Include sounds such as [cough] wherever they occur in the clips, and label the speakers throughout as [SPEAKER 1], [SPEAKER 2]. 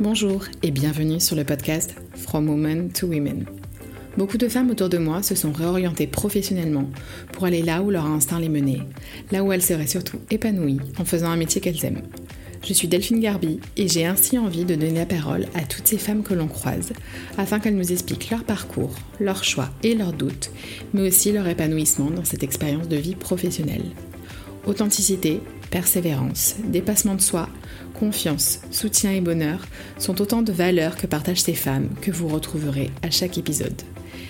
[SPEAKER 1] Bonjour et bienvenue sur le podcast From Women to Women. Beaucoup de femmes autour de moi se sont réorientées professionnellement pour aller là où leur instinct les menait, là où elles seraient surtout épanouies en faisant un métier qu'elles aiment. Je suis Delphine Garbi et j'ai ainsi envie de donner la parole à toutes ces femmes que l'on croise afin qu'elles nous expliquent leur parcours, leurs choix et leurs doutes, mais aussi leur épanouissement dans cette expérience de vie professionnelle. Authenticité, persévérance, dépassement de soi, confiance, soutien et bonheur sont autant de valeurs que partagent ces femmes que vous retrouverez à chaque épisode.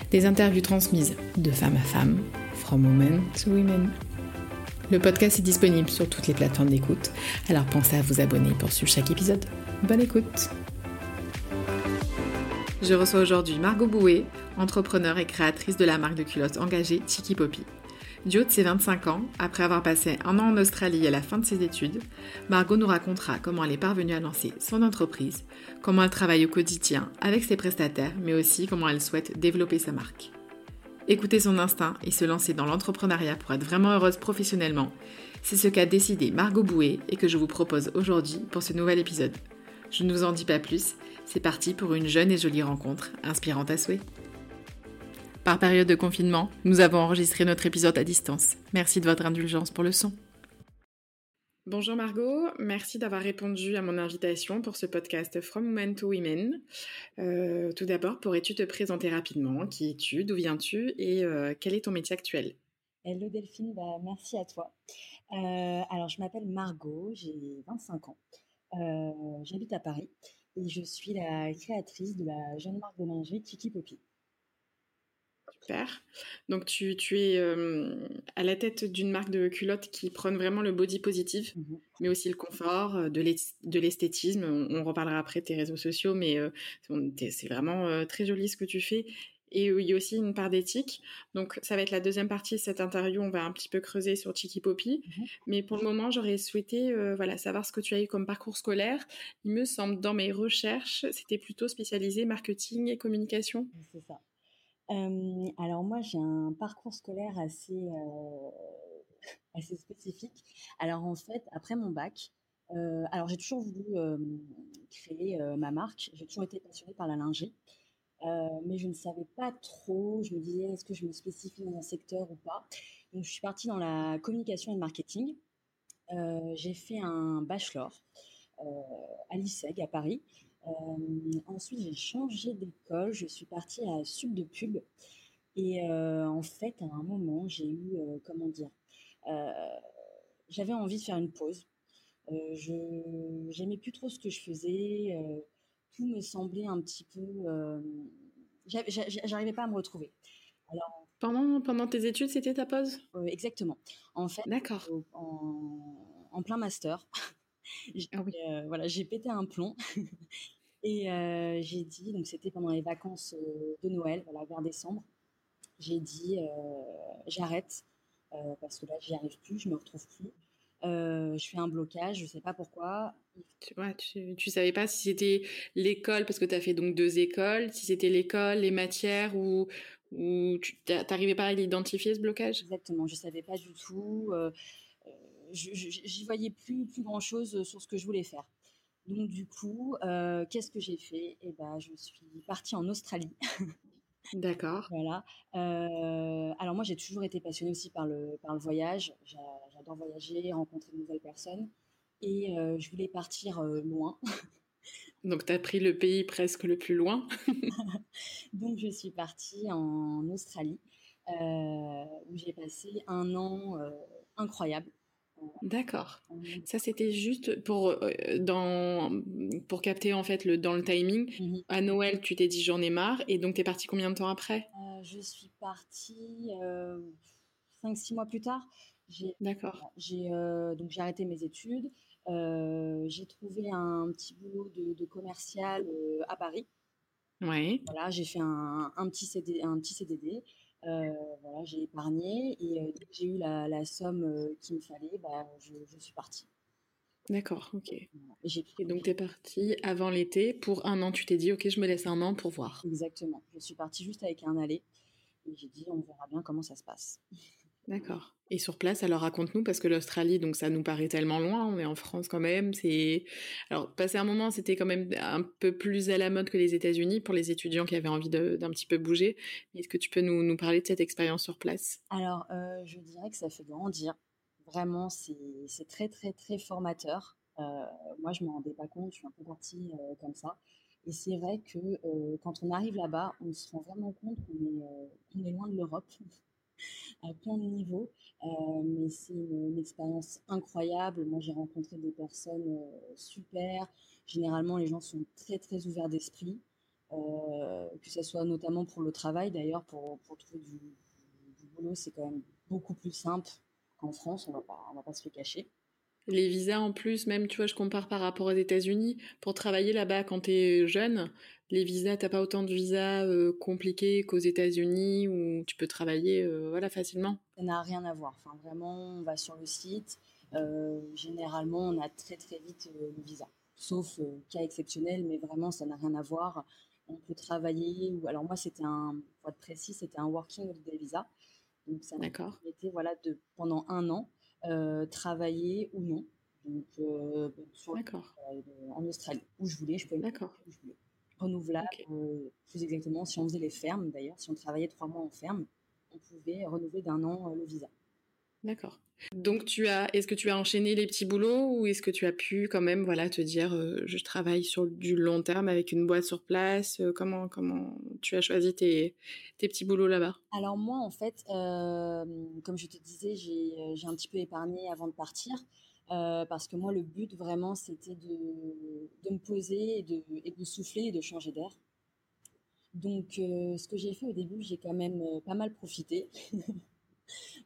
[SPEAKER 1] Des interviews transmises de femme à femme, from women to women. Le podcast est disponible sur toutes les plateformes d'écoute, alors pensez à vous abonner pour suivre chaque épisode. Bonne écoute Je reçois aujourd'hui Margot Bouet, entrepreneur et créatrice de la marque de culottes engagée Tiki Poppy. Du haut de ses 25 ans, après avoir passé un an en Australie à la fin de ses études, Margot nous racontera comment elle est parvenue à lancer son entreprise, comment elle travaille au quotidien avec ses prestataires, mais aussi comment elle souhaite développer sa marque. Écouter son instinct et se lancer dans l'entrepreneuriat pour être vraiment heureuse professionnellement, c'est ce qu'a décidé Margot Bouet et que je vous propose aujourd'hui pour ce nouvel épisode. Je ne vous en dis pas plus, c'est parti pour une jeune et jolie rencontre, inspirante à souhait. Par période de confinement, nous avons enregistré notre épisode à distance. Merci de votre indulgence pour le son. Bonjour Margot, merci d'avoir répondu à mon invitation pour ce podcast From Women to Women. Euh, tout d'abord, pourrais-tu te présenter rapidement Qui es-tu D'où viens-tu Et euh, quel est ton métier actuel?
[SPEAKER 2] Hello Delphine, bah, merci à toi. Euh, alors, je m'appelle Margot, j'ai 25 ans. J'habite à Paris et je suis la créatrice de la jeune marque de lingerie Tiki Poppy.
[SPEAKER 1] Super. Donc tu, es à la tête d'une marque de culottes qui prône vraiment le body positive, mmh mais aussi le confort, euh, de l'esthétisme. On, reparlera après tes réseaux sociaux, mais euh, c'est vraiment euh, très joli ce que tu fais. Et il y a aussi une part d'éthique. Donc ça va être la deuxième partie de cette interview. On va un petit peu creuser sur Chiki Poppy. Mmh mais pour le moment, j'aurais souhaité voilà, savoir ce que tu as eu comme parcours scolaire. Il me semble, dans mes recherches, c'était plutôt spécialisé marketing et communication.
[SPEAKER 2] C'est ça alors moi, j'ai un parcours scolaire assez, assez spécifique. Alors en fait, après mon bac, alors j'ai toujours voulu créer ma marque. J'ai toujours été passionnée par la lingerie, mais je ne savais pas trop. Je me disais, est-ce que je me spécifie dans un secteur ou pas? Donc je suis partie dans la communication et le marketing. j'ai fait un bachelor à l'ISEG à Paris ensuite, j'ai changé d'école. Je suis partie à Sub de Pub. Et en fait, à un moment, j'ai eu, comment dire, j'avais envie de faire une pause. je j'aimais plus trop ce que je faisais. tout me semblait un petit peu. J'arrivais pas à me retrouver.
[SPEAKER 1] Alors, pendant, pendant tes études, c'était ta pause?
[SPEAKER 2] Exactement. En fait,
[SPEAKER 1] D'accord.
[SPEAKER 2] En, en, plein master, ah euh, voilà, j'ai pété un plomb. [laughs] et euh, j'ai dit, donc c'était pendant les vacances euh, de Noël, voilà, vers décembre, j'ai dit, j'arrête, parce que là, j'y arrive plus, je me retrouve plus. je fais un blocage, je sais pas pourquoi.
[SPEAKER 1] Tu, ouais, tu, savais pas si c'était l'école, parce que tu as fait donc deux écoles, si c'était l'école, les matières, ou, ou tu n'arrivais pas à l'identifier ce blocage?
[SPEAKER 2] Exactement, je savais pas du tout j'y voyais plus, plus grand chose sur ce que je voulais faire. Donc du coup, euh, qu'est-ce que j'ai fait? Eh ben, je suis partie en Australie. [laughs]
[SPEAKER 1] D'accord.
[SPEAKER 2] voilà. Euh, alors moi, j'ai toujours été passionnée aussi par le, par le voyage. J'adore voyager, rencontrer de nouvelles personnes. Et euh, je voulais partir loin. [laughs]
[SPEAKER 1] Donc, tu as pris le pays presque le plus loin. [laughs]
[SPEAKER 2] Donc, je suis partie en Australie, où j'ai passé un an incroyable.
[SPEAKER 1] D'accord. Ça, c'était juste pour, euh, dans, pour capter en fait le, dans le timing. Mmh à Noël, tu t'es dit j'en ai marre. Et donc, tu es partie combien de temps après?
[SPEAKER 2] Euh, Je suis partie 5-6 mois plus tard.
[SPEAKER 1] D'accord.
[SPEAKER 2] J'ai donc j'ai arrêté mes études. j'ai trouvé un petit boulot de, commercial à Paris.
[SPEAKER 1] Ouais.
[SPEAKER 2] Voilà, j'ai fait un, un, petit CD, un petit CDD. Euh, voilà, j'ai épargné et euh, dès que j'ai eu la, la somme euh, qu'il me fallait, bah, je, je, suis partie.
[SPEAKER 1] D'accord, ok. Et, donc, tu es partie avant l'été. Pour un an, tu t'es dit, ok, je me laisse un an pour voir.
[SPEAKER 2] Exactement. Je suis partie juste avec un aller. Et j'ai dit, on verra bien comment ça se passe.
[SPEAKER 1] D'accord. Et sur place, alors raconte-nous, parce que l'Australie, donc ça nous paraît tellement loin, on est en France quand même. C'est alors passé un moment, c'était quand même un peu plus à la mode que les États-Unis pour les étudiants qui avaient envie d'un petit peu bouger. Est-ce que tu peux nous, nous, parler de cette expérience sur place?
[SPEAKER 2] Alors, euh, je dirais que ça fait grandir. Vraiment, c'est très très très formateur. Euh, moi, je m'en rendais pas compte. Je suis un peu partie euh, comme ça. Et c'est vrai que quand on arrive là-bas, on se rend vraiment compte qu'on est, est loin de l'Europe à plein de niveaux. Euh, mais c'est une, expérience incroyable. Moi, j'ai rencontré des personnes euh, super. Généralement, les gens sont très, très ouverts d'esprit. Euh, que ce soit notamment pour le travail, d'ailleurs, pour, pour trouver du, boulot, c'est quand même beaucoup plus simple qu'en France, on on va pas se le cacher.
[SPEAKER 1] Les visas en plus, même, tu vois, je compare par rapport aux États-Unis. Pour travailler là-bas quand tu es jeune, les visas, t'as pas autant de visas euh, compliqués qu'aux États-Unis où tu peux travailler euh, voilà, facilement.
[SPEAKER 2] Ça n'a rien à voir. Enfin, vraiment, on va sur le site. Euh, généralement, on a très très vite le visa. Sauf cas exceptionnel, mais vraiment, ça n'a rien à voir. On peut travailler. Ou... Alors, moi, c'était un, pour être précis, c'était un working holiday visa. Donc, ça m'a été voilà, de, pendant un an. Euh, travailler ou non. Donc, euh, en Australie, où je voulais, je pouvais. Où je voulais. Renouvelable, euh, plus exactement, si on faisait les fermes d'ailleurs, si on travaillait trois mois en ferme, on pouvait renouveler d'un an le visa.
[SPEAKER 1] D'accord. Donc tu as, est-ce que tu as enchaîné les petits boulots ou est-ce que tu as pu quand même, voilà, te dire, je travaille sur du long terme avec une boîte sur place. comment, comment tu as choisi tes, tes petits boulots là-bas?
[SPEAKER 2] Alors moi, en fait, comme je te disais, j'ai un petit peu épargné avant de partir. parce que moi, le but vraiment, c'était de, de, me poser et de, et de souffler et de changer d'air. Donc, ce que j'ai fait au début, j'ai quand même pas mal profité. [laughs]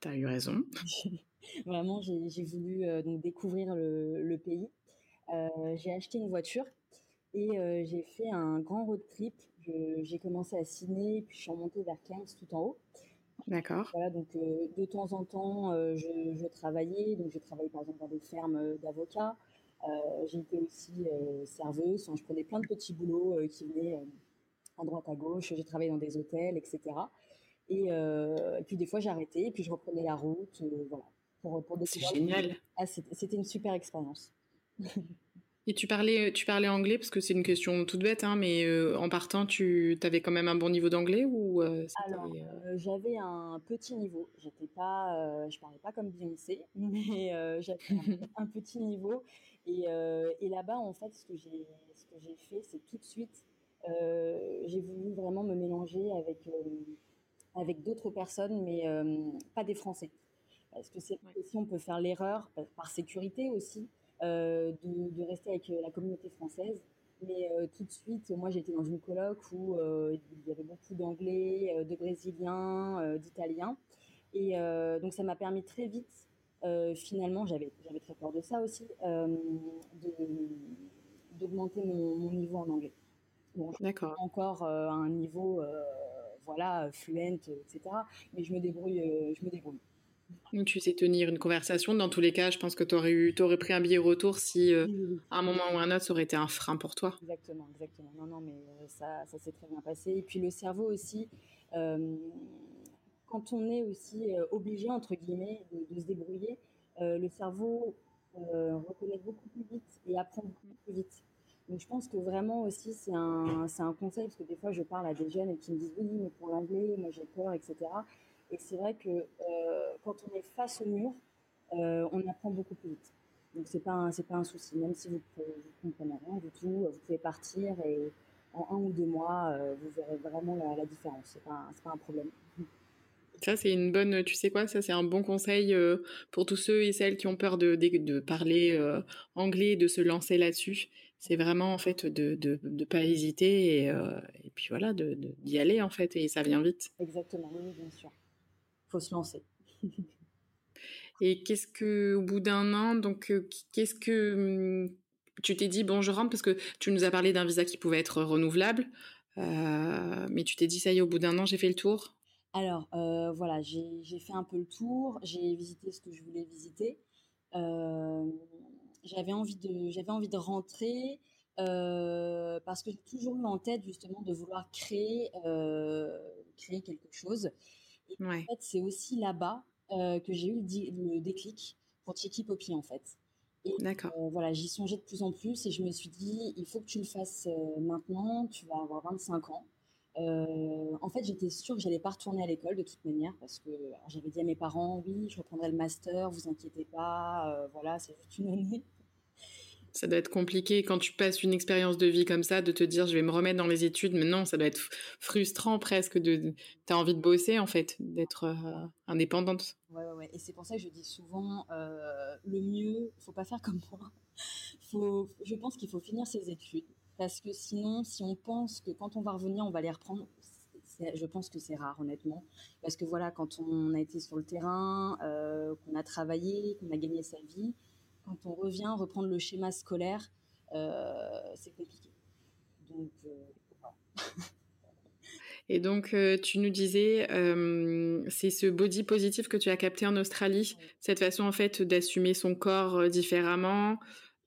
[SPEAKER 1] Tu as eu raison. [laughs]
[SPEAKER 2] Vraiment, j'ai voulu euh, donc découvrir le, pays. Euh, j'ai acheté une voiture et euh, j'ai fait un grand road trip. J'ai commencé à Sydney, puis je suis remontée vers Cairns tout en haut.
[SPEAKER 1] D'accord.
[SPEAKER 2] Voilà, donc de temps en temps, je, travaillais. Donc j'ai travaillé par exemple dans des fermes d'avocats. j'ai été aussi serveuse. je prenais plein de petits boulots qui venaient à droite à gauche. J'ai travaillé dans des hôtels, etc. Euh, et, puis des fois j'arrêtais, et puis je reprenais la route, euh, voilà.
[SPEAKER 1] Pour, pour C'est génial.
[SPEAKER 2] Ah, c'était une super expérience.
[SPEAKER 1] et tu parlais, tu parlais anglais parce que c'est une question toute bête, hein, mais euh, en partant, tu avais quand même un bon niveau d'anglais ou
[SPEAKER 2] Alors, j'avais un petit niveau. J'étais pas, je parlais pas comme Beyoncé, [laughs] mais j'avais un, un, petit niveau. Et, et là-bas, en fait, ce que j'ai, ce que j'ai fait, c'est tout de suite, j'ai voulu vraiment me mélanger avec avec d'autres personnes, mais euh, pas des Français. Parce que c'est aussi, on peut faire l'erreur, par sécurité aussi, euh, de, rester avec euh, la communauté française. Mais tout de suite, moi j'étais dans une colloque où il y avait beaucoup d'anglais, de brésiliens, d'italiens. Et donc ça m'a permis très vite, finalement, j'avais très peur de ça aussi, d'augmenter mon, mon, niveau en anglais.
[SPEAKER 1] Bon, D'accord.
[SPEAKER 2] Encore à un niveau voilà, fluente, etc. Mais je me débrouille, euh, je me débrouille.
[SPEAKER 1] Tu sais tenir une conversation. Dans tous les cas, je pense que tu aurais, eu, aurais pris un billet retour si, euh, à un moment ou un autre, ça aurait été un frein pour toi.
[SPEAKER 2] Exactement, exactement. Non, non, mais euh, ça, ça s'est très bien passé. Et puis le cerveau aussi, quand on est aussi obligé, entre guillemets, de, se débrouiller, le cerveau reconnaît beaucoup plus vite et apprend beaucoup plus vite. Donc je pense que vraiment aussi c'est un, c'est un conseil, parce que des fois je parle à des jeunes et qui me disent oui, mais pour l'anglais, moi j'ai peur, etc. Et c'est vrai que euh, quand on est face au mur, euh, on apprend beaucoup plus vite. Donc c'est pas c'est pas un souci, même si vous ne comprenez rien du tout, vous pouvez partir et en un ou deux mois, euh, vous verrez vraiment la, différence. C'est pas, c'est pas un problème.
[SPEAKER 1] Ça, c'est une bonne, tu sais quoi, ça, c'est un bon conseil pour tous ceux et celles qui ont peur de, de, parler anglais, de se lancer là-dessus c'est vraiment en fait de de, de pas hésiter et, euh, et puis voilà de d'y aller en fait et ça vient vite.
[SPEAKER 2] Exactement, oui, bien sûr. Faut se lancer. [laughs]
[SPEAKER 1] et qu'est-ce que au bout d'un an donc euh, qu'est-ce que hum, tu t'es dit bon je rentre parce que tu nous as parlé d'un visa qui pouvait être renouvelable euh, mais tu t'es dit ça y est au bout d'un an j'ai fait le tour?
[SPEAKER 2] Alors euh, voilà j'ai fait un peu le tour j'ai visité ce que je voulais visiter. Euh, j'avais envie de, j'avais envie de rentrer euh, parce que j'ai toujours eu en tête justement de vouloir créer, euh, créer quelque chose. Et en fait, c'est aussi là-bas que j'ai eu le, déclic pour Tiki Poppy en fait.
[SPEAKER 1] D'accord.
[SPEAKER 2] voilà, j'y songeais de plus en plus et je me suis dit, il faut que tu le fasses maintenant, tu vas avoir 25 ans. En fait, j'étais sûre que j'allais pas retourner à l'école de toute manière parce que j'avais dit à mes parents, oui, je reprendrai le master, vous inquiétez pas, voilà, c'est juste une année
[SPEAKER 1] ça doit être compliqué quand tu passes une expérience de vie comme ça, de te dire je vais me remettre dans les études. Mais non, ça doit être frustrant presque. De, as envie de bosser en fait, d'être euh, indépendante.
[SPEAKER 2] Ouais, ouais, ouais. Et c'est pour ça que je dis souvent euh, le mieux, faut pas faire comme moi. Faut, je pense qu'il faut finir ses études parce que sinon, si on pense que quand on va revenir, on va les reprendre. Je pense que c'est rare, honnêtement. Parce que voilà, quand on a été sur le terrain, euh, qu'on a travaillé, qu'on a gagné sa vie, quand on revient reprendre le schéma scolaire, euh, c'est compliqué. Donc, euh, [laughs]
[SPEAKER 1] Et donc, tu nous disais, c'est ce body positif que tu as capté en Australie, cette façon en fait d'assumer son corps différemment,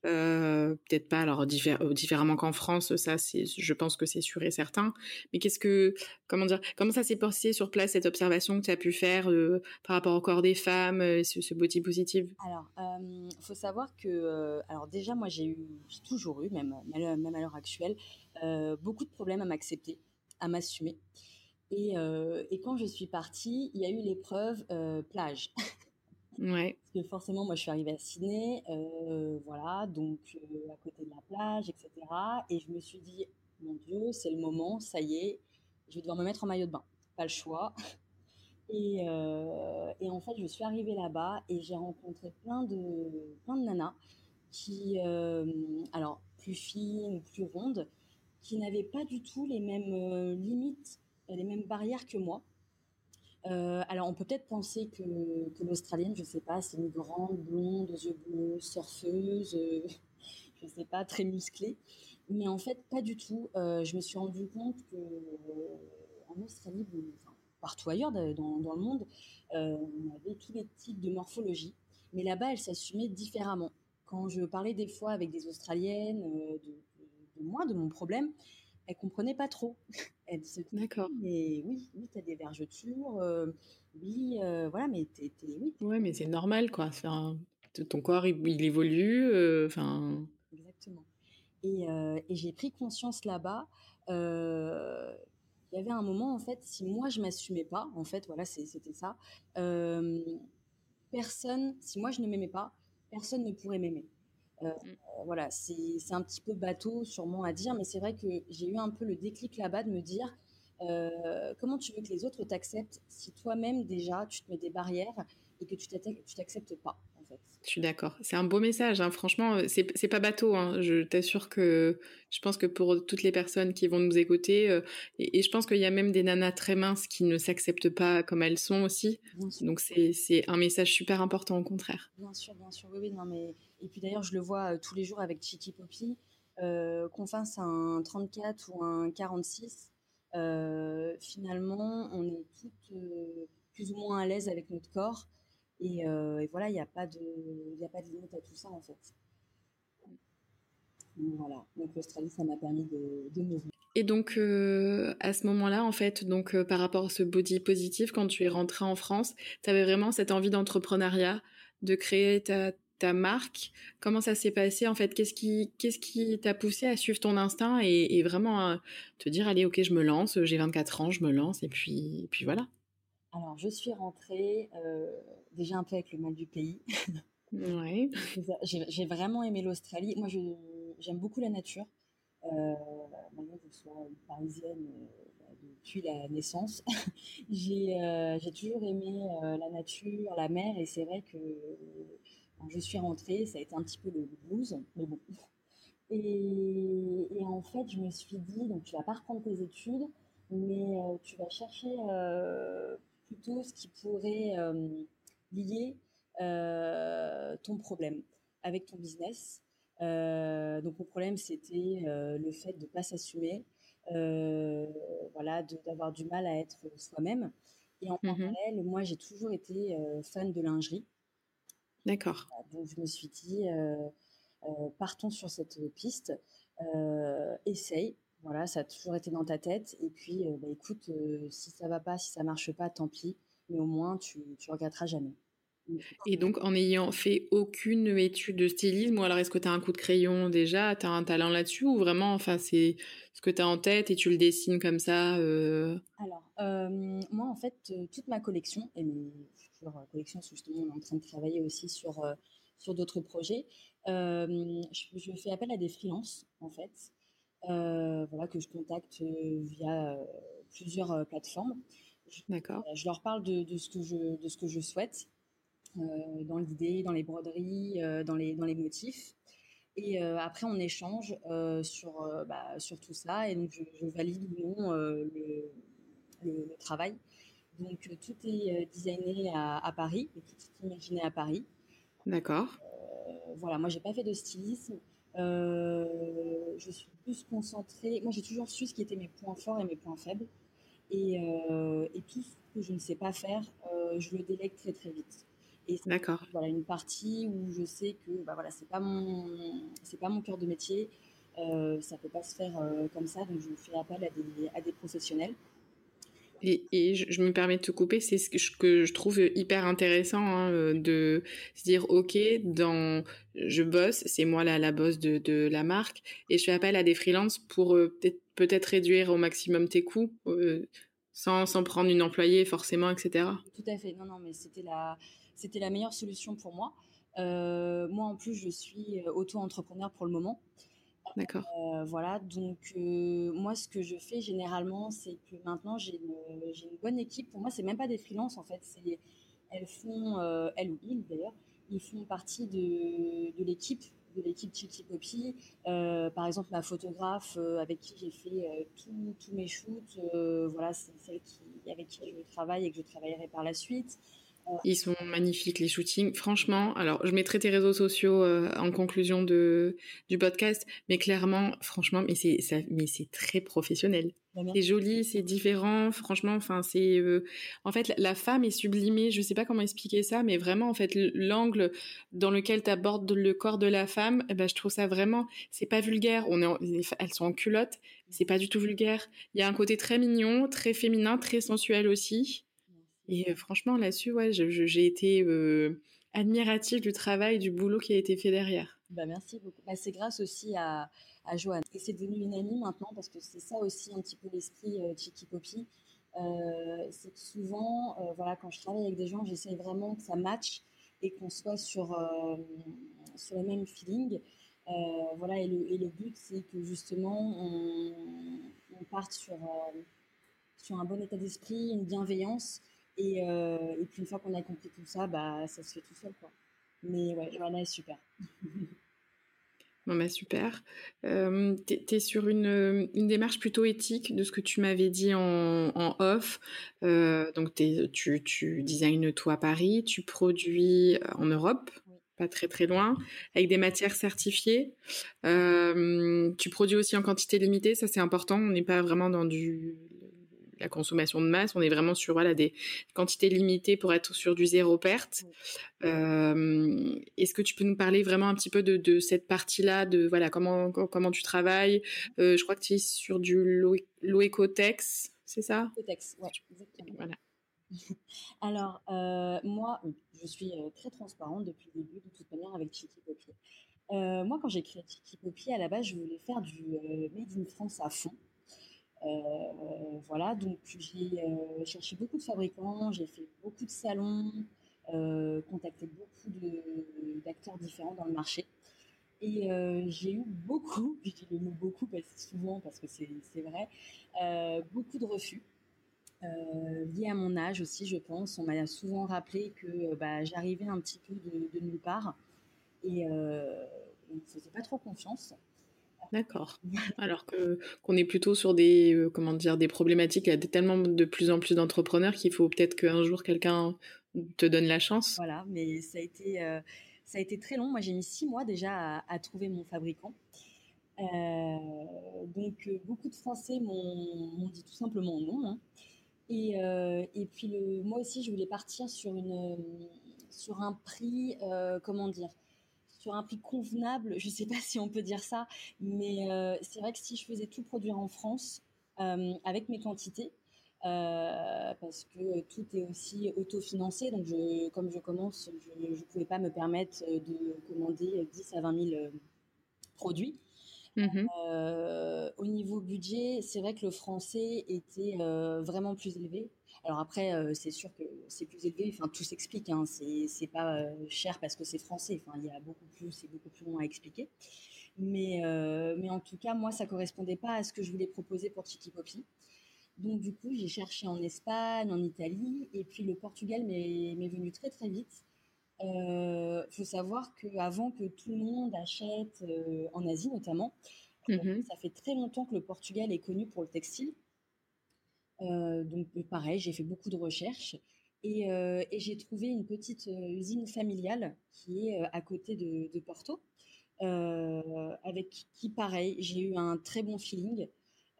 [SPEAKER 1] euh, peut-être pas alors euh, différemment qu'en France, ça je pense que c'est sûr et certain. Mais qu'est-ce que, comment dire, comment ça s'est passé sur place cette observation que tu as pu faire euh, par rapport au corps des femmes, ce, ce, body positive?
[SPEAKER 2] Alors, faut savoir que, alors déjà moi j'ai eu, j'ai toujours eu, même même à l'heure actuelle, beaucoup de problèmes à m'accepter, à m'assumer. Et, et quand je suis partie, il y a eu l'épreuve plage. [laughs] Parce que forcément, moi, je suis arrivée à Sydney, euh, voilà, donc euh, à côté de la plage, etc. Et je me suis dit, mon Dieu, c'est le moment, ça y est, je vais devoir me mettre en maillot de bain. Pas le choix. [laughs] Et, euh, et en fait, je suis arrivée là-bas et j'ai rencontré plein de, plein de nanas qui, alors, plus fines, plus rondes, qui n'avaient pas du tout les mêmes limites, les mêmes barrières que moi. Euh, alors, on peut peut-être penser que, l'Australienne, je sais pas, c'est une grande blonde aux yeux bleus, surfeuse, euh, [laughs] je sais pas, très musclée. Mais en fait, pas du tout. Euh, je me suis rendu compte que Australie, partout ailleurs dans, le monde, on avait tous les types de morphologie. Mais là-bas, elle s'assumait différemment. Quand je parlais des fois avec des Australiennes de moi, de mon problème, elle comprenait pas trop. [laughs] Elle se
[SPEAKER 1] dit, D'accord.
[SPEAKER 2] mais oui, oui, tu as des vergetures, euh, oui, euh, voilà, mais t'es, oui.
[SPEAKER 1] Ouais, mais c'est normal, quoi. Enfin, ton corps, il, évolue, euh, enfin.
[SPEAKER 2] Exactement. Et, et j'ai pris conscience là-bas. Il y avait un moment, en fait, si moi je m'assumais pas, en fait, voilà, c'était ça. personne, si moi je ne m'aimais pas, personne ne pourrait m'aimer. Euh, mm. voilà, c'est un petit peu bateau sûrement à dire, mais c'est vrai que j'ai eu un peu le déclic là-bas de me dire euh, comment tu veux que les autres t'acceptent si toi-même déjà tu te mets des barrières et que tu t'acceptes pas en fait?
[SPEAKER 1] Je suis d'accord. C'est un beau message. Hein. Franchement, c'est pas bateau. Hein. Je t'assure que je pense que pour toutes les personnes qui vont nous écouter, euh, et, je pense qu'il y a même des nanas très minces qui ne s'acceptent pas comme elles sont aussi. Donc c'est un message super important au contraire.
[SPEAKER 2] Bien sûr, bien sûr. Oui, oui, non mais et puis d'ailleurs je le vois euh, tous les jours avec Chiqui Poppy. Euh, qu'on fasse un 34 ou un 46, euh, finalement, on est toutes plus ou moins à l'aise avec notre corps. Et, voilà, il n'y a, pas de, a pas de limite à tout ça, en fait. voilà, donc l'Australie, ça m'a permis de, de me
[SPEAKER 1] et donc à ce moment-là, en fait, donc par rapport à ce body positif, quand tu es rentrée en France, tu avais vraiment cette envie d'entrepreneuriat, de créer ta, ta marque. Comment ça s'est passé en fait? Qu'est-ce qui qu'est-ce qui t'a poussé à suivre ton instinct et, vraiment te dire allez ok je me lance, j'ai 24 ans, je me lance et puis puis voilà?
[SPEAKER 2] Alors je suis rentrée euh, déjà un peu avec le mal du pays.
[SPEAKER 1] Ouais.
[SPEAKER 2] j'ai vraiment aimé l'Australie. Moi j'aime beaucoup la nature. Euh, malgré que je sois parisienne euh, depuis la naissance, [laughs] j'ai toujours aimé la nature, la mer et c'est vrai que je suis rentrée, ça a été un petit peu le blues, mais bon. Et, en fait, je me suis dit, donc tu vas pas reprendre tes études, mais euh, tu vas chercher euh, plutôt ce qui pourrait euh, lier ton problème avec ton business. donc mon problème, c'était le fait de pas s'assumer, voilà, d'avoir du mal à être soi-même. Et en mmh parallèle, moi, j'ai toujours été fan de lingerie.
[SPEAKER 1] D'accord.
[SPEAKER 2] Donc je me suis dit, partons sur cette piste, essaye. Voilà, ça a toujours été dans ta tête. Et puis, bah, écoute, si ça va pas, si ça marche pas, tant pis. mais au moins tu tu regretteras jamais.
[SPEAKER 1] Et donc, en n'ayant fait aucune étude de stylisme, ou alors est-ce que tu as un coup de crayon déjà, tu as un talent là-dessus, ou vraiment, enfin, c'est ce que tu as en tête et tu le dessines comme ça euh?
[SPEAKER 2] Alors, moi, en fait, toute ma collection, et mes futures collections, justement, on est en train de travailler aussi sur, sur d'autres projets, je, je, fais appel à des freelances, en fait, voilà, que je contacte via plusieurs plateformes.
[SPEAKER 1] D'accord.
[SPEAKER 2] Je leur parle de, de, ce que je, de ce que je souhaite. Euh, dans l'idée, dans les broderies, euh, dans, les, dans les motifs. Et euh, après, on échange sur, bah, sur tout ça. Et donc, je, valide ou non le, le, travail. Donc, tout est designé à, à, Paris et tout est imaginé à Paris.
[SPEAKER 1] D'accord.
[SPEAKER 2] voilà, moi, j'ai pas fait de stylisme. je suis plus concentrée. Moi, j'ai toujours su ce qui étaient mes points forts et mes points faibles. Et, et tout ce que je ne sais pas faire, je le délègue très très vite.
[SPEAKER 1] D'accord.
[SPEAKER 2] Voilà une partie où je sais que bah voilà c'est pas mon c'est pas mon cœur de métier, euh, ça peut pas se faire euh, comme ça donc je fais appel à des, à des professionnels.
[SPEAKER 1] Et, et je, me permets de te couper, c'est ce que je, que je trouve hyper intéressant hein, euh, de se dire ok dans je bosse, c'est moi la, la boss de, de la marque et je fais appel à des freelances pour euh, peut-être peut-être réduire au maximum tes coûts. Euh, sans, sans prendre une employée forcément, etc.
[SPEAKER 2] Tout à fait. Non, non, mais c'était la, c'était la meilleure solution pour moi. Euh, moi, en plus, je suis euh, auto-entrepreneur pour le moment.
[SPEAKER 1] D'accord.
[SPEAKER 2] Euh, voilà, donc moi, ce que je fais généralement, c'est que maintenant, j'ai une, une, bonne équipe. Pour moi, c'est même pas des freelances, en fait. Elles font, elles ou ils d'ailleurs, ils font partie de, de l'équipe de l'équipe Chiki Poppy. par exemple, ma photographe avec qui j'ai fait tous mes shoots, voilà, c'est celle qui, avec qui je travaille et que je travaillerai par la suite.
[SPEAKER 1] Ils sont magnifiques les shootings. Franchement, alors je mettrai tes réseaux sociaux euh, en conclusion de du podcast, mais clairement, franchement, mais c'est ça, mais c'est très professionnel. Bah, c'est joli, c'est différent. Franchement, enfin c'est, euh, en fait, la femme est sublimée. Je sais pas comment expliquer ça, mais vraiment, en fait, l'angle dans lequel tu abordes le corps de la femme, eh ben, je trouve ça vraiment, c'est pas vulgaire. On est, elles sont en culotte, c'est pas du tout vulgaire. Il y a un côté très mignon, très féminin, très sensuel aussi. Et franchement, là-dessus, ouais, j'ai été euh, admirative du travail, du boulot qui a été fait derrière.
[SPEAKER 2] Bah, merci beaucoup. Bah, c'est grâce aussi à, à Joanne. Et c'est devenu une amie maintenant parce que c'est ça aussi un petit peu l'esprit euh, Chiki Poppy. Euh, c'est que souvent, voilà, quand je travaille avec des gens, j'essaie vraiment que ça matche et qu'on soit sur, sur le même feeling. voilà, et le, et le but, c'est que justement, on, on parte sur, sur un bon état d'esprit, une bienveillance et, euh, et, puis une fois qu'on a compris tout ça, bah, ça se fait tout seul. Quoi. Mais ouais, Johanna est super. [laughs]
[SPEAKER 1] Bon bah super. Euh, tu es, sur une, une, démarche plutôt éthique de ce que tu m'avais dit en, en off. Euh, donc tu, tu designes toi à Paris, tu produis en Europe, pas très très loin, avec des matières certifiées. Euh, tu produis aussi en quantité limitée, ça c'est important. On n'est pas vraiment dans du la consommation de masse. On est vraiment sur voilà, des quantités limitées pour être sur du zéro perte. Euh, est-ce que tu peux nous parler vraiment un petit peu de, cette partie-là, de voilà comment comment tu travailles? Euh, Je crois que tu es sur du Loecotex, c'est ça?
[SPEAKER 2] Loecotex, ouais, exactement. Voilà. [laughs] Alors, euh, moi, je suis très transparente depuis le début, de toute manière, avec Chiki Poppy. moi, quand j'ai créé Chiki Poppy, à la base, je voulais faire du Made in France à fond. Euh, voilà, donc j'ai euh, cherché beaucoup de fabricants, j'ai fait beaucoup de salons, euh, contacté beaucoup d'acteurs différents dans le marché. Et j'ai eu beaucoup, [laughs] je dis le mot beaucoup parce, souvent parce que c'est vrai, beaucoup de refus. Liés à mon âge aussi, je pense. On m'a souvent rappelé que bah, j'arrivais un petit peu de, de nulle part et on ne faisait pas trop confiance.
[SPEAKER 1] D'accord. Alors que qu'on est plutôt sur des euh, comment dire des problématiques. Il y a tellement de plus en plus d'entrepreneurs qu'il faut peut-être qu'un jour quelqu'un te donne la chance.
[SPEAKER 2] Voilà, mais ça a été euh, ça a été très long. Moi, j'ai mis six mois déjà à, trouver mon fabricant. Euh, donc beaucoup de Français m'ont dit tout simplement non. Hein. Et, et puis le, moi aussi, je voulais partir sur une sur un prix comment dire sur un prix convenable. Je ne sais pas si on peut dire ça, mais euh, c'est vrai que si je faisais tout produire en France euh, avec mes quantités, parce que tout est aussi autofinancé. Donc, je, comme je commence, je ne pouvais pas me permettre de commander 10 à 20 000 produits.
[SPEAKER 1] Mmh
[SPEAKER 2] au niveau budget, c'est vrai que le français était vraiment plus élevé. Alors après, c'est sûr que c'est plus élevé. Enfin, tout s'explique. Hein. C'est pas cher parce que c'est français. Enfin, il y a beaucoup plus, c'est beaucoup plus long à expliquer. Mais, mais en tout cas, moi, ça correspondait pas à ce que je voulais proposer pour Tiki Poppy. Donc du coup, j'ai cherché en Espagne, en Italie, et puis le Portugal m'est venu très très vite. Il euh, faut savoir qu'avant que tout le monde achète euh, en Asie notamment,
[SPEAKER 1] mmh
[SPEAKER 2] ça fait très longtemps que le Portugal est connu pour le textile. Euh, donc pareil, j'ai fait beaucoup de recherches et, j'ai trouvé une petite usine familiale qui est à côté de, Porto, avec qui pareil, j'ai eu un très bon feeling.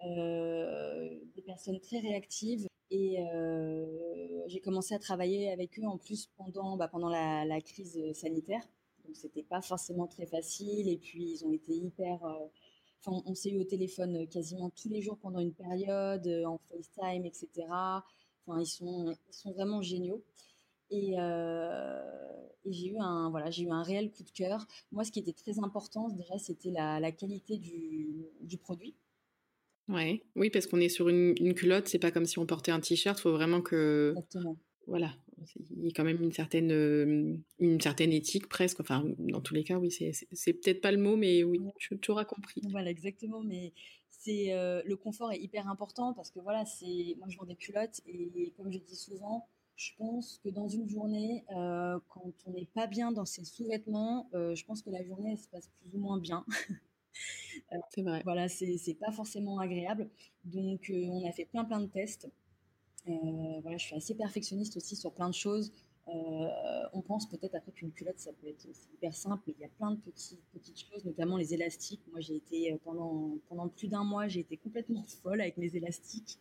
[SPEAKER 2] des personnes très réactives, et euh, j'ai commencé à travailler avec eux en plus pendant, bah, pendant la, crise sanitaire. Donc c'était pas forcément très facile. Et puis ils ont été hyper. Euh, enfin, on, s'est eu au téléphone quasiment tous les jours pendant une période, euh, en FaceTime, etc. Enfin, ils sont, ils sont vraiment géniaux. Et, euh, et j'ai eu un voilà j'ai eu un réel coup de cœur moi ce qui était très important déjà c'était la, la, qualité du, du produit
[SPEAKER 1] Ouais. Oui, parce qu'on est sur une, une culotte, c'est pas comme si on portait un t-shirt, il faut vraiment que.
[SPEAKER 2] Exactement.
[SPEAKER 1] Voilà, il y a quand même une certaine, euh, une certaine éthique presque. Enfin, dans tous les cas, oui, c'est peut-être pas le mot, mais oui, tu, auras compris.
[SPEAKER 2] Voilà, exactement. Mais c'est euh, le confort est hyper important parce que voilà, c'est moi je vends des culottes et comme je dis souvent, je pense que dans une journée, euh, quand on n'est pas bien dans ses sous-vêtements, je pense que la journée elle se passe plus ou moins bien. [laughs]
[SPEAKER 1] c'est vrai.
[SPEAKER 2] Voilà, c'est pas forcément agréable. Donc, on a fait plein, plein de tests. Euh, voilà, je suis assez perfectionniste aussi sur plein de choses. Euh, on pense peut-être après qu'une culotte, ça peut être hyper simple, mais il y a plein de petites, petites choses, notamment les élastiques. Moi, j'ai été pendant, pendant plus d'un mois, j'ai été complètement [laughs] folle avec mes élastiques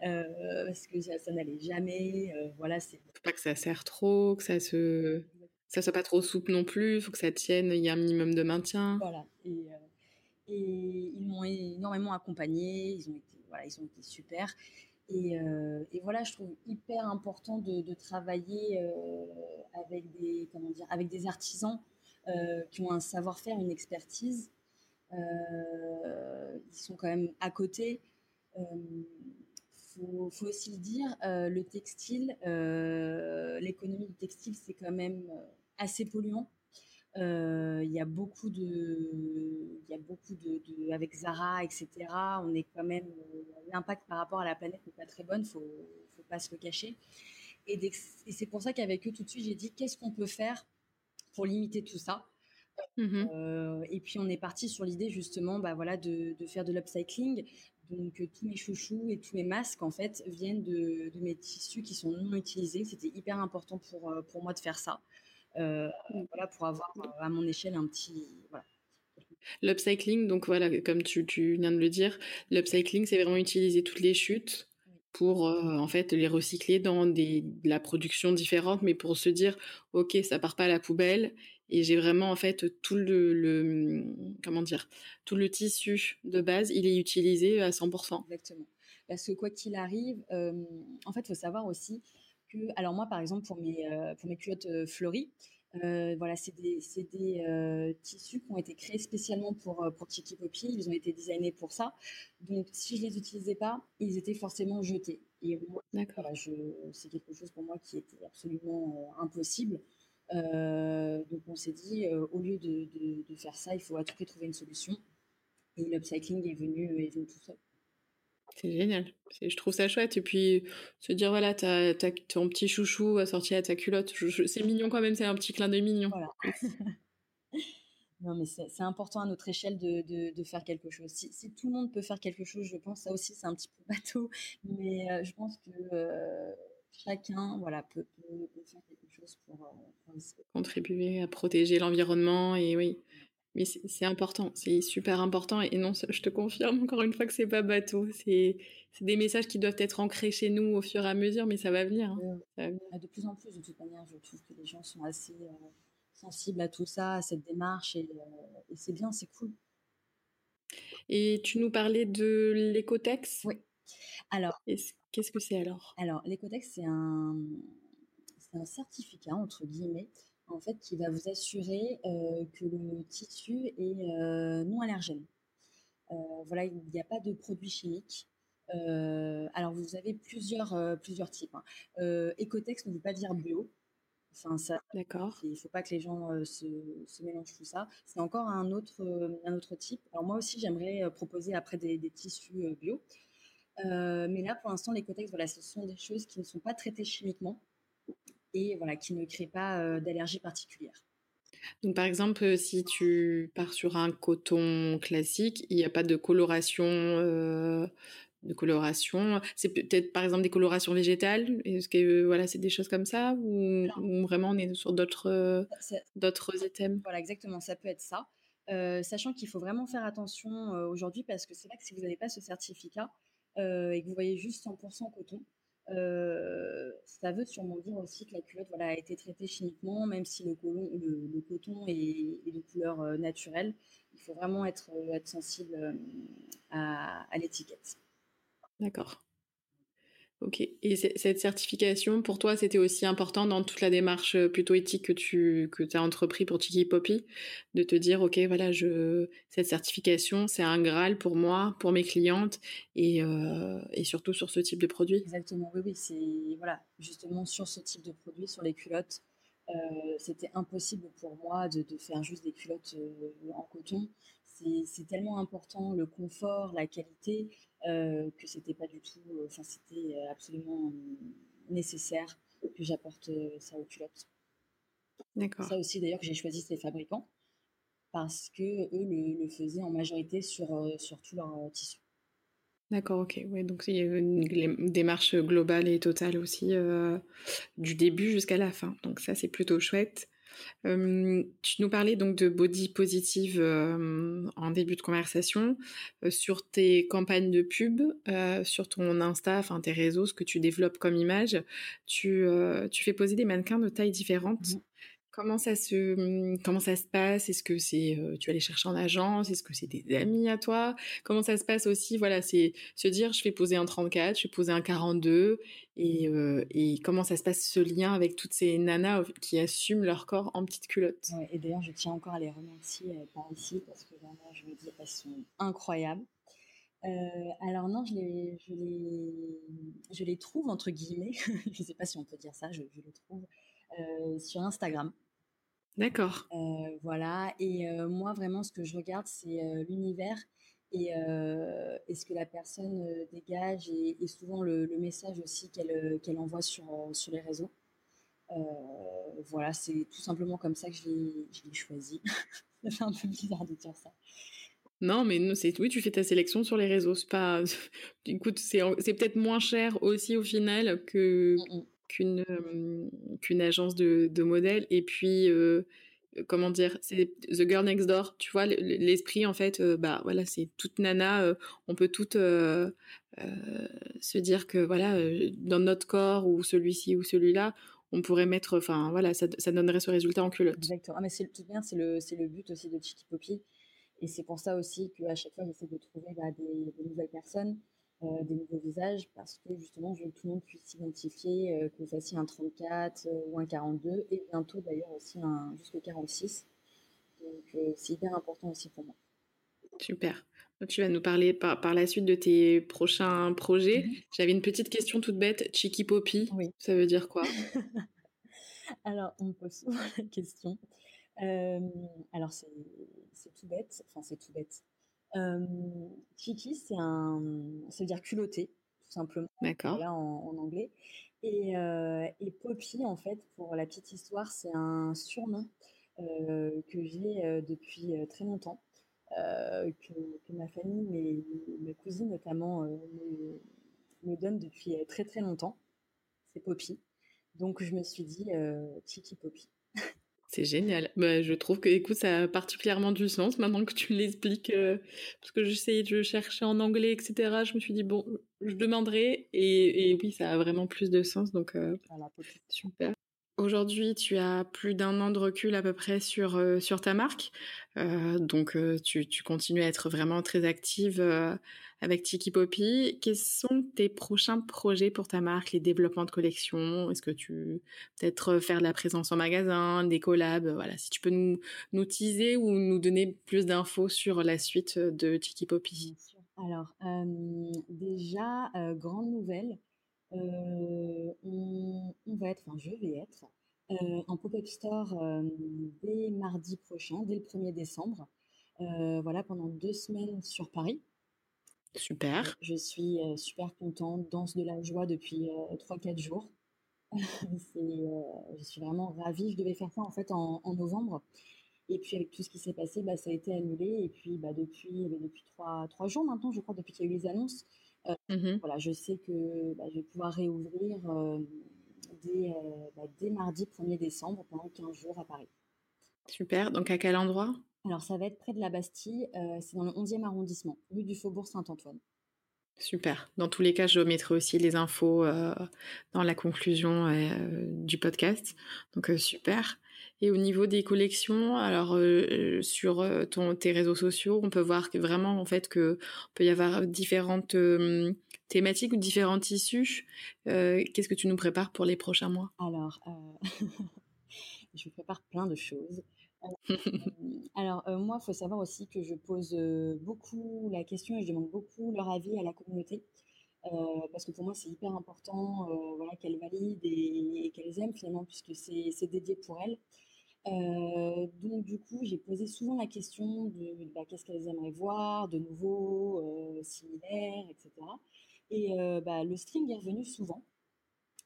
[SPEAKER 2] parce que ça, n'allait jamais. voilà, c'est.
[SPEAKER 1] Faut pas que ça serre trop, que ça se, ça soit pas trop souple non plus. Il faut que ça tienne. Il y a un minimum de maintien.
[SPEAKER 2] Voilà. Et et ils m'ont énormément accompagné, ils ont été, voilà, ils ont été super. Et, euh, et, voilà, je trouve hyper important de, travailler euh, avec, des, comment dire, avec des artisans euh, qui ont un savoir-faire, une expertise. ils sont quand même à côté. Il faut, faut, aussi le dire, le textile, l'économie du textile, c'est quand même assez polluant. Euh, il y a beaucoup de, il y a beaucoup de, avec Zara, etc. On est quand même, euh, l'impact par rapport à la planète n'est pas très bonne, faut, faut pas se le cacher. Et, c'est pour ça qu'avec eux tout de suite, j'ai dit qu'est-ce qu'on peut faire pour limiter tout ça?
[SPEAKER 1] Mmh
[SPEAKER 2] euh, et puis on est parti sur l'idée justement, bah voilà, de, de faire de l'upcycling. Donc tous mes chouchous et tous mes masques en fait viennent de, de mes tissus qui sont non utilisés. C'était hyper important pour, pour moi de faire ça. Euh, voilà, pour avoir euh, à mon échelle un petit. Voilà.
[SPEAKER 1] L'upcycling, donc voilà, comme tu, tu, viens de le dire, l'upcycling, c'est vraiment utiliser toutes les chutes pour euh, en fait les recycler dans des, de la production différente, mais pour se dire, ok, ça part pas à la poubelle, et j'ai vraiment en fait tout le, le, comment dire, tout le tissu de base, il est utilisé à 100%.
[SPEAKER 2] Exactement. Parce que quoi qu'il arrive, en fait, il faut savoir aussi alors moi, par exemple, pour mes, euh, pour mes culottes euh, fleuries, euh, voilà, c'est des, des tissus qui ont été créés spécialement pour, pour Tiki Poppy. Ils ont été designés pour ça. Donc, si je les utilisais pas, ils étaient forcément jetés. Et moi, c'est quelque chose pour moi qui était absolument impossible. donc, on s'est dit, au lieu de, de, de, faire ça, il faut à tout prix trouver une solution. Et l'upcycling est venu, est venu tout seul.
[SPEAKER 1] C'est génial. Je trouve ça chouette. Et puis, se dire, voilà, t'as, ton petit chouchou assorti à ta culotte. c'est mignon quand même, c'est un petit clin d'œil mignon.
[SPEAKER 2] Voilà. [laughs] non, mais c'est, important à notre échelle de, de, faire quelque chose. Si, si, tout le monde peut faire quelque chose, je pense, ça aussi, c'est un petit peu bateau. Mais euh, je pense que euh, chacun voilà, peut, peut, faire quelque chose pour, euh, pour
[SPEAKER 1] contribuer à protéger l'environnement. Et oui, mais c'est important, c'est super important. Et non, je te confirme encore une fois que c'est pas bateau. C'est des messages qui doivent être ancrés chez nous au fur et à mesure, mais ça va venir. Hein.
[SPEAKER 2] De plus en plus, de toute manière, je trouve que les gens sont assez euh, sensibles à tout ça, à cette démarche, et, euh, et c'est bien, c'est cool.
[SPEAKER 1] Et tu nous parlais de l'écotex?
[SPEAKER 2] Oui. Alors,
[SPEAKER 1] qu'est-ce que c'est alors?
[SPEAKER 2] Alors, l'écotex, c'est un, un certificat, entre guillemets, en fait, qui va vous assurer euh, que le tissu est euh, non allergène. Euh, voilà, il n'y a pas de produits chimiques. alors, vous avez plusieurs, plusieurs types. Hein. Ecotex ne veut pas dire bio.
[SPEAKER 1] Enfin, ça, D'accord.
[SPEAKER 2] Il ne faut pas que les gens se, se, mélangent tout ça. C'est encore un autre, un autre type. Alors moi aussi, j'aimerais proposer après des, des tissus bio. mais là, pour l'instant, l'écotex, voilà, ce sont des choses qui ne sont pas traitées chimiquement et voilà, qui ne crée pas euh, d'allergie particulière.
[SPEAKER 1] Donc, par exemple, euh, si tu pars sur un coton classique, il n'y a pas de coloration, euh, de coloration. C'est peut-être, par exemple, des colorations végétales? Est-ce que voilà, c'est des choses comme ça, ou, vraiment on est sur d'autres d'autres items?
[SPEAKER 2] Voilà, exactement. Ça peut être ça. sachant qu'il faut vraiment faire attention aujourd'hui parce que c'est vrai que si vous n'avez pas ce certificat et que vous voyez juste 100% coton, euh, ça veut sûrement dire aussi que la culotte voilà, a été traitée chimiquement, même si le, coton est, de couleur euh, naturelle. Il faut vraiment être, euh, être sensible à l'étiquette.
[SPEAKER 1] D'accord. Ok. Et cette certification, pour toi, c'était aussi important dans toute la démarche euh, plutôt éthique que tu que as entrepris pour Tiki Poppy, de te dire, ok, voilà, je cette certification, c'est un graal pour moi, pour mes clientes, et, euh, et surtout sur ce type de produit?
[SPEAKER 2] Exactement. Oui, oui, c'est voilà, justement sur ce type de produit, sur les culottes, euh, c'était impossible pour moi de, de, faire juste des culottes en coton c'est tellement important le confort, la qualité, euh, que c'était pas du tout, euh, enfin c'était euh, absolument nécessaire que j'apporte ça aux culottes.
[SPEAKER 1] D'accord.
[SPEAKER 2] Ça aussi d'ailleurs que j'ai choisi ces fabricants parce que eux le, faisaient en majorité sur, sur tout leur tissu.
[SPEAKER 1] D'accord, ok. Ouais, donc il y a une démarche globale et totale aussi du début jusqu'à la fin. Donc ça c'est plutôt chouette tu nous parlais donc de body positive en début de conversation sur tes campagnes de pub, sur ton Insta, enfin tes réseaux, ce que tu développes comme image. Tu, tu fais poser des mannequins de tailles différentes. Mmh. Comment ça se mmh, comment ça se passe? Est-ce que c'est euh, tu vas les chercher en agence? Est-ce que c'est des amis à toi? Comment ça se passe aussi? Voilà, c'est se dire je vais poser un 34, je vais poser un 42 et, euh, et comment ça se passe ce lien avec toutes ces nanas qui assument leur corps en petite culotte.
[SPEAKER 2] et d'ailleurs, je tiens encore à les remercier euh, par ici parce que vraiment, je me dis elles sont incroyables. alors non, je les, je les, je les trouve entre guillemets. [laughs] je ne sais pas si on peut dire ça. Je, je les trouve sur Instagram.
[SPEAKER 1] D'accord.
[SPEAKER 2] Euh, voilà. Et euh, moi, vraiment, ce que je regarde, c'est euh, l'univers et, ce que la personne dégage et, souvent le, message aussi qu'elle envoie sur, sur les réseaux. voilà, c'est tout simplement comme ça que je l'ai choisi. [laughs] ça fait un peu bizarre de dire ça.
[SPEAKER 1] Non, mais non, c'est oui, tu fais ta sélection sur les réseaux. C'est pas, [laughs] écoute, c'est peut-être moins cher aussi au final que mmh qu'une qu'une agence de, de modèles. Et puis, comment dire, c'est The Girl Next Door. Tu vois, l'esprit, en fait, bah voilà, c'est toute nana. on peut toutes se dire que, voilà, dans notre corps ou celui-ci ou celui-là, on pourrait mettre, enfin, voilà, ça, ça, donnerait ce résultat en culotte.
[SPEAKER 2] Exactement. Ah, mais c'est bien, c'est le, le but aussi de Chicky Poppy. Et c'est pour ça aussi qu'à chaque fois, j'essaie de trouver bah, des, nouvelles personnes euh, des nouveaux visages parce que justement, je veux que tout le monde puisse s'identifier, euh, que vous fassiez un 34 euh, ou un 42 et bientôt d'ailleurs aussi un jusqu'au 46. Donc c'est hyper important aussi pour moi.
[SPEAKER 1] Super. Tu vas nous parler par, par la suite de tes prochains projets. Mhm. J'avais une petite question toute bête. Chiki Poppy, oui. ça veut dire quoi? [laughs]
[SPEAKER 2] Alors, on me pose souvent la question. alors, c'est tout bête. Enfin, c'est tout bête. Kiki, c'est un, ça veut dire culotté, tout simplement.
[SPEAKER 1] D'accord.
[SPEAKER 2] Là, en, anglais. Et, et, Poppy, en fait, pour la petite histoire, c'est un surnom que j'ai depuis très longtemps. que, que, ma famille, mes, mes cousines notamment, me, me, donnent depuis très très longtemps. C'est Poppy. Donc je me suis dit Kiki Poppy.
[SPEAKER 1] C'est génial. Bah, je trouve que, écoute, ça a particulièrement du sens maintenant que tu l'expliques, euh, parce que j'essayais de chercher en anglais, etc. Je me suis dit, bon, je demanderai, et, oui, ça a vraiment plus de sens, donc euh, super. Aujourd'hui, tu as plus d'un an de recul à peu près sur, euh, sur ta marque, donc tu, tu, continues à être vraiment très active avec Tiki Poppy. Quels sont tes prochains projets pour ta marque, les développements de collection? Est-ce que tu peut-être faire de la présence en magasin, des collabs Voilà, si tu peux nous, nous teaser ou nous donner plus d'infos sur la suite de Tiki Poppy.
[SPEAKER 2] Alors, déjà, grande nouvelle, on, on, va être, enfin je vais être, en pop-up store dès mardi prochain, dès le 1er décembre. voilà, pendant deux semaines sur Paris.
[SPEAKER 1] Super.
[SPEAKER 2] Je suis super contente, danse de la joie depuis 3-4 jours. [laughs] je suis vraiment ravie. Je devais faire ça en fait en, novembre? Et puis avec tout ce qui s'est passé, bah, ça a été annulé. Et puis bah, depuis, depuis 3, 3 jours maintenant, je crois, depuis qu'il y a eu les annonces, mmh voilà, je sais que bah, je vais pouvoir réouvrir dès, bah, dès mardi 1er décembre pendant 15 jours à Paris.
[SPEAKER 1] Super. Donc à quel endroit?
[SPEAKER 2] Alors, ça va être près de la Bastille. Euh, c'est dans le 11e arrondissement, rue du Faubourg Saint-Antoine.
[SPEAKER 1] Super. Dans tous les cas, je mettrai aussi les infos euh, dans la conclusion euh, du podcast. Donc, super. Et au niveau des collections, alors sur ton, tes réseaux sociaux, on peut voir que vraiment en fait que peut y avoir différentes thématiques ou différents tissus. Qu'est-ce que tu nous prépares pour les prochains mois?
[SPEAKER 2] Alors, [laughs] je prépare plein de choses. Alors, euh, moi, il faut savoir aussi que je pose euh, beaucoup la question et je demande beaucoup leur avis à la communauté. Euh, parce que pour moi, c'est hyper important voilà, qu'elles valident et, qu'elles aiment finalement, puisque c'est dédié pour elles. donc, du coup, j'ai posé souvent la question de bah, qu'est-ce qu'elles aimeraient voir, de nouveau, similaire, etc. Et bah, le string est revenu souvent.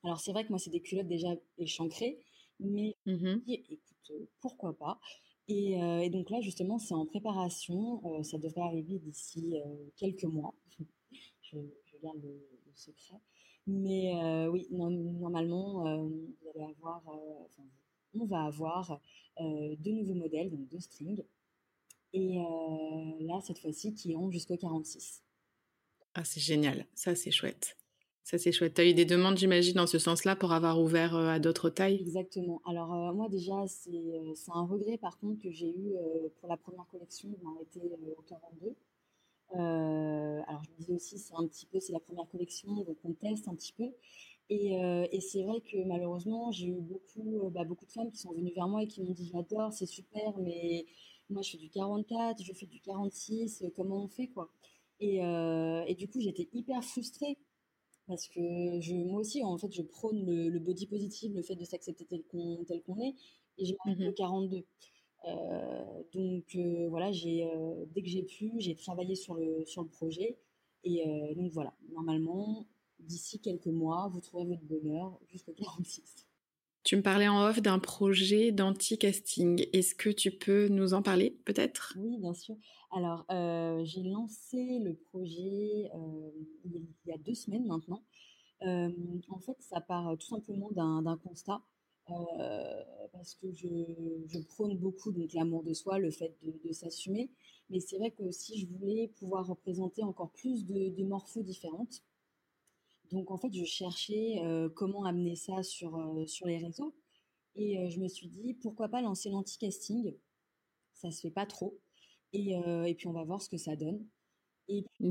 [SPEAKER 2] Alors, c'est vrai que moi, c'est des culottes déjà échancrées, mais mmh écoute, pourquoi pas et, donc là, justement, c'est en préparation. ça devrait arriver d'ici quelques mois. [laughs] je, garde le, secret. Mais oui, normalement, vous allez avoir, on va avoir deux nouveaux modèles, donc deux strings. Et là, cette fois-ci, qui iront jusqu'au 46.
[SPEAKER 1] Ah, c'est génial. Ça, c'est chouette. Ça, c'est chouette. Tu as eu des demandes, j'imagine, dans ce sens-là pour avoir ouvert euh, à d'autres tailles?
[SPEAKER 2] Exactement. Alors, euh, moi, déjà, euh, c'est un regret, par contre, que j'ai eu pour la première collection de m'arrêter au 42. alors, je me disais aussi, c'est un petit peu, c'est la première collection, donc on teste un petit peu. Et, et c'est vrai que malheureusement, j'ai eu beaucoup, bah, beaucoup de femmes qui sont venues vers moi et qui m'ont dit J'adore, c'est super, mais moi, je fais du 44, je fais du 46, comment on fait, quoi? Et, et du coup, j'étais hyper frustrée parce que je, moi aussi, en fait, je prône le, body positive, le fait de s'accepter tel qu'on tel qu'on est, et j'ai mmh le 42. Euh, donc euh, voilà, j'ai euh, dès que j'ai pu, j'ai travaillé sur le sur le projet, et donc voilà, normalement, d'ici quelques mois, vous trouverez votre bonheur jusqu'au 46.
[SPEAKER 1] Tu me parlais en off d'un projet d'anti-casting. Est-ce que tu peux nous en parler peut-être?
[SPEAKER 2] Oui, bien sûr. Alors, euh, j'ai lancé le projet euh, il y a deux semaines maintenant. Euh, en fait, ça part tout simplement d'un constat. parce que je, prône beaucoup donc l'amour de soi, le fait de, s'assumer, mais c'est vrai que si je voulais pouvoir représenter encore plus de, de morphos différentes, donc en fait, je cherchais comment amener ça sur, sur les réseaux. Et je me suis dit, pourquoi pas lancer l'anti-casting Ça se fait pas trop. Et, et, puis on va voir ce que ça donne.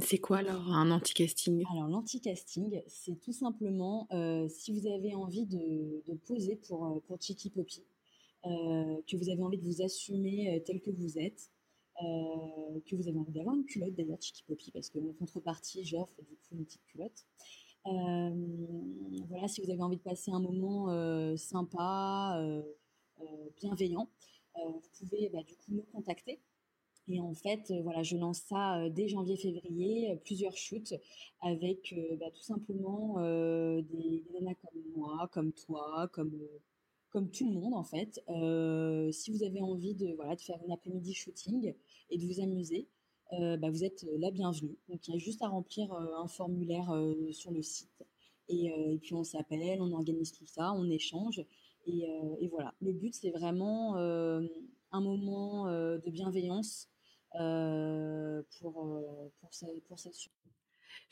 [SPEAKER 1] C'est quoi alors un anti-casting?
[SPEAKER 2] Alors l'anti-casting, c'est tout simplement si vous avez envie de, de poser pour, pour Chiki Poppy, que vous avez envie de vous assumer tel que vous êtes, que vous avez envie d'avoir une culotte d'ailleurs Chiki Poppy, parce que en contrepartie, j'offre du coup une petite culotte. Voilà, si vous avez envie de passer un moment sympa, bienveillant, vous pouvez bah, du coup me contacter. Et en fait, voilà, je lance ça dès janvier-février, plusieurs shoots avec bah, tout simplement des, des, nanas comme moi, comme toi, comme, comme tout le monde en fait. si vous avez envie de, voilà, de faire une après-midi shooting et de vous amuser, euh, bah, vous êtes la bienvenue. Donc il y a juste à remplir euh, un formulaire euh, sur le site. Et, puis on s'appelle, on organise tout ça, on échange. Et, voilà. Le but, c'est vraiment un moment de bienveillance pour, pour, pour cette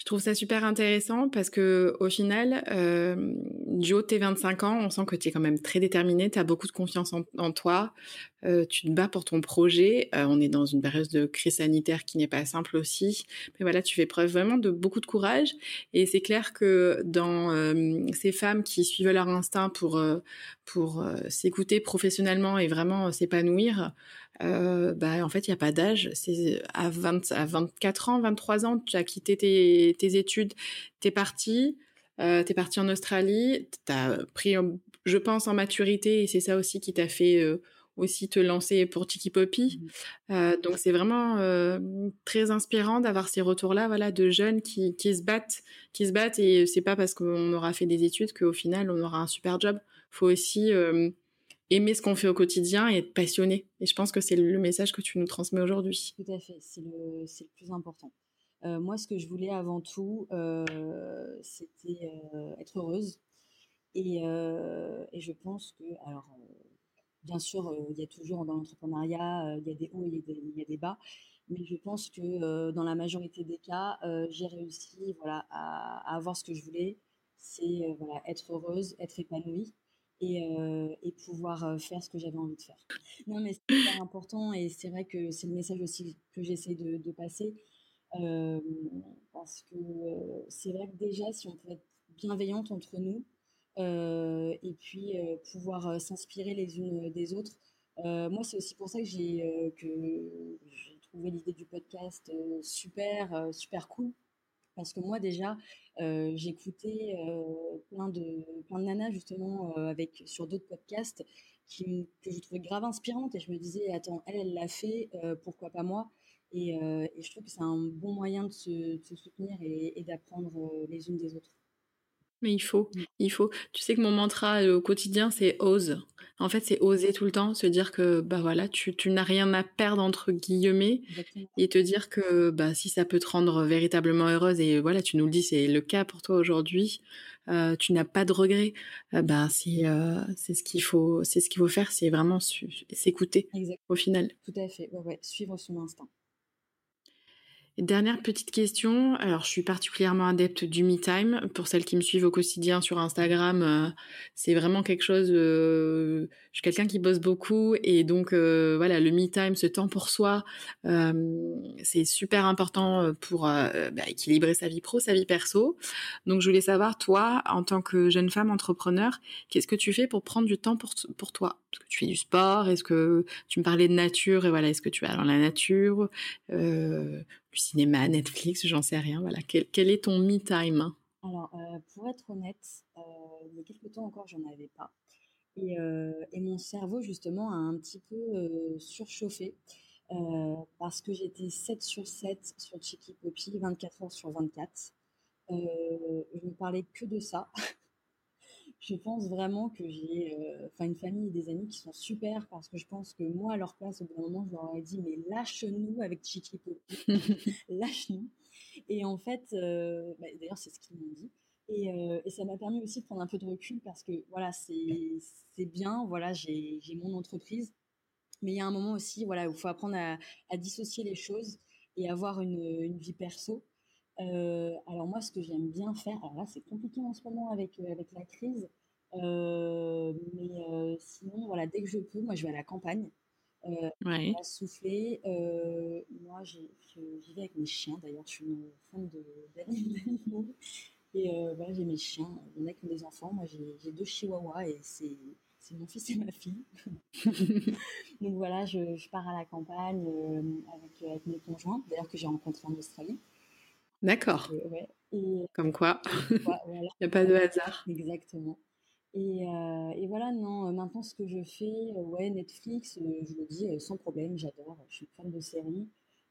[SPEAKER 1] Je trouve ça super intéressant parce que au final, euh, du haut de tes 25 ans, on sent que tu es quand même très déterminé, tu as beaucoup de confiance en, toi, euh, tu te bats pour ton projet. Euh, on est dans une période de crise sanitaire qui n'est pas simple aussi, mais voilà, tu fais preuve vraiment de beaucoup de courage. Et c'est clair que dans euh, ces femmes qui suivent leur instinct pour pour s'écouter professionnellement et vraiment s'épanouir, euh, bah, en fait, il n'y a pas d'âge. C'est à, 20, à 24 ans, 23 ans, tu as quitté tes, tes études, tu es parti, euh, tu es parti en Australie, tu as pris, je pense, en maturité, et c'est ça aussi qui t'a fait euh, aussi te lancer pour Tiki Poppy. Mmh. Euh, donc, c'est vraiment très inspirant d'avoir ces retours-là, voilà, de jeunes qui, qui se battent, qui se battent, et c'est pas parce qu'on aura fait des études qu'au final, on aura un super job. faut aussi aimer ce qu'on fait au quotidien et être passionné. Et je pense que c'est le message que tu nous transmets aujourd'hui.
[SPEAKER 2] Tout à fait, c'est le, le, plus important. Euh, moi, ce que je voulais avant tout, euh, c'était euh, être heureuse. Et, et, je pense que, alors, bien sûr, il y a toujours dans l'entrepreneuriat, il y a des hauts et il y a des bas. Mais je pense que dans la majorité des cas, j'ai réussi voilà, à, à, avoir ce que je voulais. C'est voilà, être heureuse, être épanouie et, euh, et, pouvoir euh, faire ce que j'avais envie de faire. Non, mais c'est super important et c'est vrai que c'est le message aussi que j'essaie de, passer. Euh, parce que c'est vrai que déjà, si on peut être bienveillante entre nous et puis pouvoir s'inspirer les unes des autres, moi, c'est aussi pour ça que j'ai trouvé l'idée du podcast super, super cool parce que moi déjà euh, j'écoutais euh, plein de plein de nanas justement euh, avec sur d'autres podcasts qui que je trouvais grave inspirantes et je me disais attends elle elle l'a fait pourquoi pas moi? Et, je trouve que c'est un bon moyen de se, soutenir et, d'apprendre les unes des autres
[SPEAKER 1] mais il faut, mmh. il faut. Tu sais que mon mantra au quotidien, c'est ose. En fait, c'est oser tout le temps, se dire que bah voilà, tu, tu n'as rien à perdre entre guillemets, Exactement. et te dire que bah si ça peut te rendre véritablement heureuse et voilà, tu nous le dis, c'est le cas pour toi aujourd'hui. Euh, tu n'as pas de regrets. Euh, bah c'est euh, c'est ce qu'il faut, c'est ce qu'il faut faire, c'est vraiment s'écouter au final.
[SPEAKER 2] Tout à fait. Ouais, ouais, suivre son instinct.
[SPEAKER 1] Dernière petite question. Alors, je suis particulièrement adepte du me time. Pour celles qui me suivent au quotidien sur Instagram, euh, c'est vraiment quelque chose. Euh, je suis quelqu'un qui bosse beaucoup et donc euh, voilà, le me time, ce temps pour soi, euh, c'est super important pour euh, bah, équilibrer sa vie pro, sa vie perso. Donc, je voulais savoir, toi, en tant que jeune femme entrepreneur, qu'est-ce que tu fais pour prendre du temps pour pour toi? Est-ce que tu fais du sport Est-ce que tu me parlais de nature et voilà, est-ce que tu vas dans la nature cinéma, Netflix, j'en sais rien. Voilà, quel, est ton me time?
[SPEAKER 2] Alors, euh, pour être honnête, euh, il y a quelques temps encore, j'en avais pas. Et, euh, et, mon cerveau, justement, a un petit peu surchauffé parce que j'étais 7 sur 7 sur Chicky Poppy, 24 heures sur 24. je ne parlais que de ça. [laughs] je pense vraiment que j'ai euh, enfin une famille et des amis qui sont super parce que je pense que moi à leur place au bout d'un moment je leur aurais dit mais lâche-nous avec Chichi [laughs] [laughs] lâche-nous. Et en fait euh, bah, d'ailleurs c'est ce qu'ils m'ont dit. Et, euh, et ça m'a permis aussi de prendre un peu de recul parce que voilà c'est c'est bien voilà j'ai j'ai mon entreprise. Mais il y a un moment aussi voilà où il faut apprendre à, à dissocier les choses et avoir une, une vie perso euh, alors moi, ce que j'aime bien faire, alors là, c'est compliqué en ce moment avec, euh, avec la crise, euh, mais sinon, voilà, dès que je peux, moi, je vais à la campagne, euh,
[SPEAKER 1] ouais.
[SPEAKER 2] à souffler. Moi, j'y vais avec mes chiens, d'ailleurs, je suis une fan d'animaux. Et voilà, j'ai mes chiens, il y en a qui ont des enfants, moi j'ai deux chihuahuas et c'est c'est mon fils et ma fille. [laughs] Donc voilà, je, je, pars à la campagne euh, avec, avec mes conjoints, d'ailleurs que j'ai rencontré en Australie.
[SPEAKER 1] D'accord.
[SPEAKER 2] Ouais. Et,
[SPEAKER 1] Comme quoi, [laughs] il voilà. n'y a pas de hasard.
[SPEAKER 2] Exactement. Et, euh, et, voilà, non, euh, maintenant ce que je fais, euh, ouais, Netflix, euh, je le dis sans problème, j'adore, je suis fan de séries.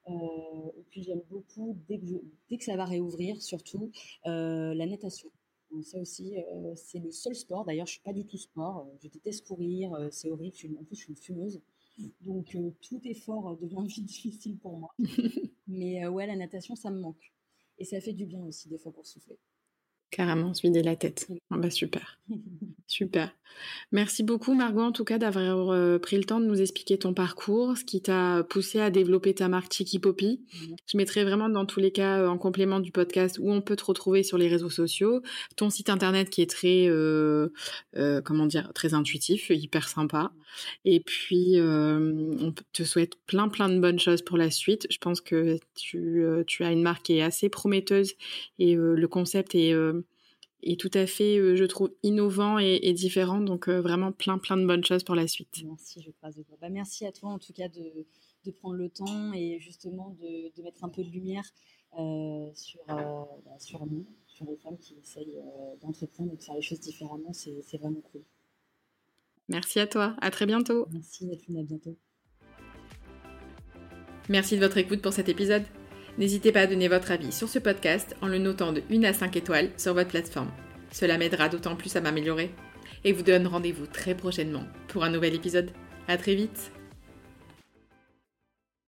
[SPEAKER 2] et puis j'aime beaucoup, dès que, je, dès que ça va réouvrir, surtout, la natation. Donc ça aussi, c'est le seul sport. D'ailleurs, je suis pas du tout sport. Je déteste courir, c'est horrible. Je suis, en plus, je suis une fumeuse. Donc tout effort devient [laughs] vite difficile pour moi. [laughs] Mais ouais, la natation, ça me manque. Et ça fait du bien aussi, des fois, pour souffler.
[SPEAKER 1] Carrément, se vider la tête. Ah bah super. [laughs] super. Merci beaucoup Margot en tout cas d'avoir euh, pris le temps de nous expliquer ton parcours, ce qui t'a poussé à développer ta marque Chiki Poppy. Je mettrai vraiment dans tous les cas euh, en complément du podcast où on peut te retrouver sur les réseaux sociaux, ton site internet qui est très euh, comment dire très intuitif, hyper sympa. Et puis on te souhaite plein plein de bonnes choses pour la suite. Je pense que tu, tu as une marque qui est assez prometteuse et le concept est et tout à fait, euh, je trouve, innovant et, différent. Donc, euh, vraiment plein, plein de bonnes choses pour la suite.
[SPEAKER 2] Merci, je croise bah, merci à toi, en tout cas, de, de, prendre le temps et justement de, de mettre un peu de lumière euh, sur, bah, sur nous, sur les femmes qui essayent d'entreprendre et de faire les choses différemment. C'est vraiment cool.
[SPEAKER 1] Merci à toi. À très bientôt.
[SPEAKER 2] Merci, Nadine. À bientôt.
[SPEAKER 1] Merci de votre écoute pour cet épisode. N'hésitez pas à donner votre avis sur ce podcast en le notant de 1 à 5 étoiles sur votre plateforme. Cela m'aidera d'autant plus à m'améliorer. Et vous donne rendez-vous très prochainement pour un nouvel épisode. À très vite